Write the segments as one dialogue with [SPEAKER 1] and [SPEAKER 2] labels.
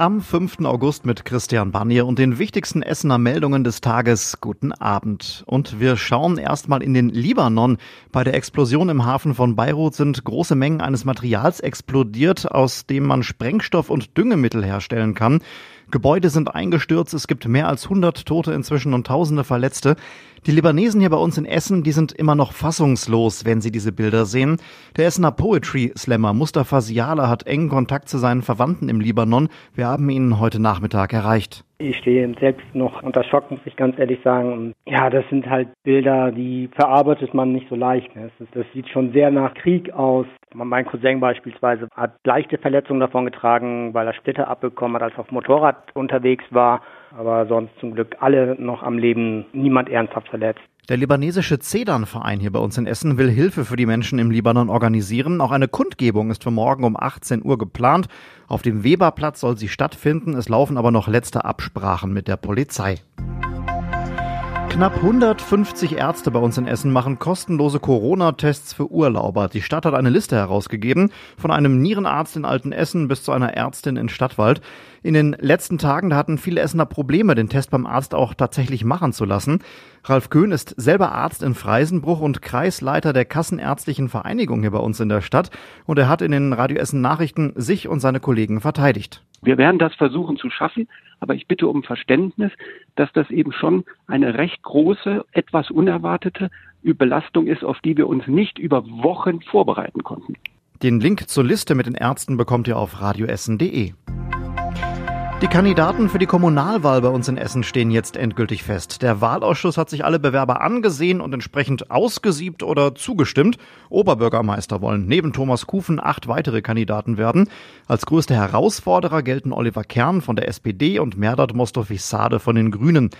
[SPEAKER 1] Am 5. August mit Christian Barnier und den wichtigsten Essener Meldungen des Tages. Guten Abend. Und wir schauen erstmal in den Libanon. Bei der Explosion im Hafen von Beirut sind große Mengen eines Materials explodiert, aus dem man Sprengstoff und Düngemittel herstellen kann. Gebäude sind eingestürzt, es gibt mehr als 100 Tote inzwischen und Tausende Verletzte. Die Libanesen hier bei uns in Essen, die sind immer noch fassungslos, wenn sie diese Bilder sehen. Der Essener Poetry Slammer Mustafa Siala hat engen Kontakt zu seinen Verwandten im Libanon. Wir haben ihn heute Nachmittag erreicht.
[SPEAKER 2] Ich stehe selbst noch unter Schock, muss ich ganz ehrlich sagen. Und ja, das sind halt Bilder, die verarbeitet man nicht so leicht. Ne? Das, sieht schon sehr nach Krieg aus. Mein Cousin beispielsweise hat leichte Verletzungen davon getragen, weil er Splitter abbekommen hat, als er auf Motorrad unterwegs war. Aber sonst zum Glück alle noch am Leben, niemand ernsthaft verletzt.
[SPEAKER 1] Der libanesische Zedan-Verein hier bei uns in Essen will Hilfe für die Menschen im Libanon organisieren. Auch eine Kundgebung ist für morgen um 18 Uhr geplant. Auf dem Weberplatz soll sie stattfinden. Es laufen aber noch letzte Absprachen mit der Polizei. Knapp 150 Ärzte bei uns in Essen machen kostenlose Corona-Tests für Urlauber. Die Stadt hat eine Liste herausgegeben, von einem Nierenarzt in Altenessen bis zu einer Ärztin in Stadtwald. In den letzten Tagen, da hatten viele Essener Probleme, den Test beim Arzt auch tatsächlich machen zu lassen. Ralf Köhn ist selber Arzt in Freisenbruch und Kreisleiter der Kassenärztlichen Vereinigung hier bei uns in der Stadt. Und er hat in den Radio Essen Nachrichten sich und seine Kollegen verteidigt.
[SPEAKER 3] Wir werden das versuchen zu schaffen, aber ich bitte um Verständnis, dass das eben schon eine recht große, etwas unerwartete Belastung ist, auf die wir uns nicht über Wochen vorbereiten konnten.
[SPEAKER 1] Den Link zur Liste mit den Ärzten bekommt ihr auf radioessen.de. Die Kandidaten für die Kommunalwahl bei uns in Essen stehen jetzt endgültig fest. Der Wahlausschuss hat sich alle Bewerber angesehen und entsprechend ausgesiebt oder zugestimmt. Oberbürgermeister wollen neben Thomas Kufen acht weitere Kandidaten werden. Als größte Herausforderer gelten Oliver Kern von der SPD und Merdat Mostofi-Sade von den Grünen.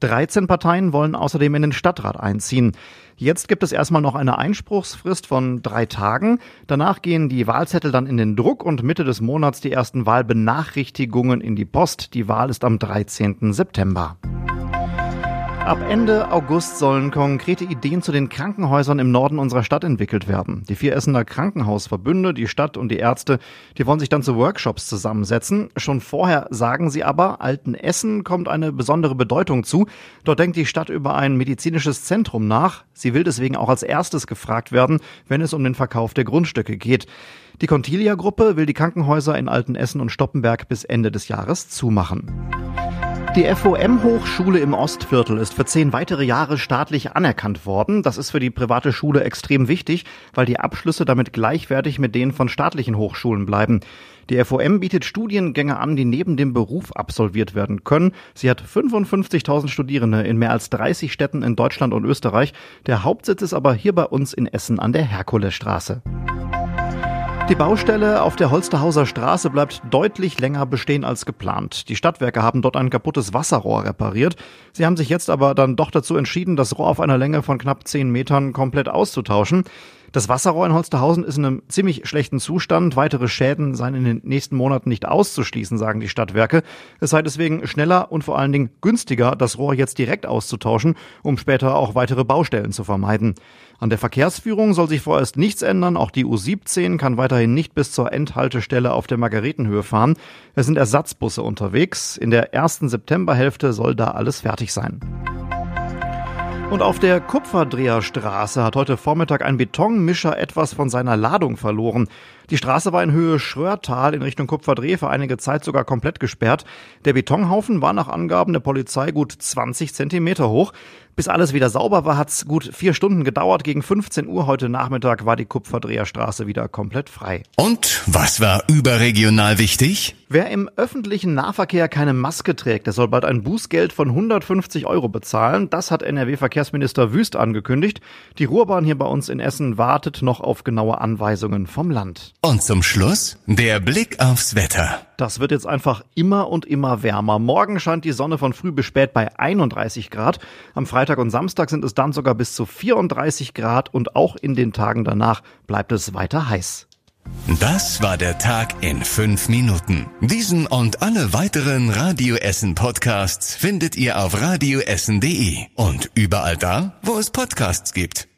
[SPEAKER 1] 13 Parteien wollen außerdem in den Stadtrat einziehen. Jetzt gibt es erstmal noch eine Einspruchsfrist von drei Tagen. Danach gehen die Wahlzettel dann in den Druck und Mitte des Monats die ersten Wahlbenachrichtigungen in die Post. Die Wahl ist am 13. September. Ab Ende August sollen konkrete Ideen zu den Krankenhäusern im Norden unserer Stadt entwickelt werden. Die vier Essener Krankenhausverbünde, die Stadt und die Ärzte, die wollen sich dann zu Workshops zusammensetzen. Schon vorher sagen sie aber, Alten Essen kommt eine besondere Bedeutung zu. Dort denkt die Stadt über ein medizinisches Zentrum nach. Sie will deswegen auch als erstes gefragt werden, wenn es um den Verkauf der Grundstücke geht. Die Contilia-Gruppe will die Krankenhäuser in Alten Essen und Stoppenberg bis Ende des Jahres zumachen. Die FOM-Hochschule im Ostviertel ist für zehn weitere Jahre staatlich anerkannt worden. Das ist für die private Schule extrem wichtig, weil die Abschlüsse damit gleichwertig mit denen von staatlichen Hochschulen bleiben. Die FOM bietet Studiengänge an, die neben dem Beruf absolviert werden können. Sie hat 55.000 Studierende in mehr als 30 Städten in Deutschland und Österreich. Der Hauptsitz ist aber hier bei uns in Essen an der Herkulesstraße. Die Baustelle auf der Holsterhauser Straße bleibt deutlich länger bestehen als geplant. Die Stadtwerke haben dort ein kaputtes Wasserrohr repariert. Sie haben sich jetzt aber dann doch dazu entschieden, das Rohr auf einer Länge von knapp 10 Metern komplett auszutauschen. Das Wasserrohr in Holsterhausen ist in einem ziemlich schlechten Zustand. Weitere Schäden seien in den nächsten Monaten nicht auszuschließen, sagen die Stadtwerke. Es sei deswegen schneller und vor allen Dingen günstiger, das Rohr jetzt direkt auszutauschen, um später auch weitere Baustellen zu vermeiden. An der Verkehrsführung soll sich vorerst nichts ändern. Auch die U17 kann weiterhin nicht bis zur Endhaltestelle auf der Margaretenhöhe fahren. Es sind Ersatzbusse unterwegs. In der ersten Septemberhälfte soll da alles fertig sein. Und auf der Kupferdreherstraße hat heute Vormittag ein Betonmischer etwas von seiner Ladung verloren. Die Straße war in Höhe Schrörtal in Richtung Kupferdreh für einige Zeit sogar komplett gesperrt. Der Betonhaufen war nach Angaben der Polizei gut 20 Zentimeter hoch. Bis alles wieder sauber war, hat's gut vier Stunden gedauert. Gegen 15 Uhr heute Nachmittag war die Kupferdreherstraße wieder komplett frei.
[SPEAKER 4] Und was war überregional wichtig?
[SPEAKER 1] Wer im öffentlichen Nahverkehr keine Maske trägt, der soll bald ein Bußgeld von 150 Euro bezahlen. Das hat NRW-Verkehrsminister Wüst angekündigt. Die Ruhrbahn hier bei uns in Essen wartet noch auf genaue Anweisungen vom Land.
[SPEAKER 4] Und zum Schluss der Blick aufs Wetter.
[SPEAKER 1] Das wird jetzt einfach immer und immer wärmer. Morgen scheint die Sonne von früh bis spät bei 31 Grad. Am Freitag und Samstag sind es dann sogar bis zu 34 Grad und auch in den Tagen danach bleibt es weiter heiß.
[SPEAKER 4] Das war der Tag in fünf Minuten. Diesen und alle weiteren Radio Essen Podcasts findet ihr auf radioessen.de und überall da, wo es Podcasts gibt.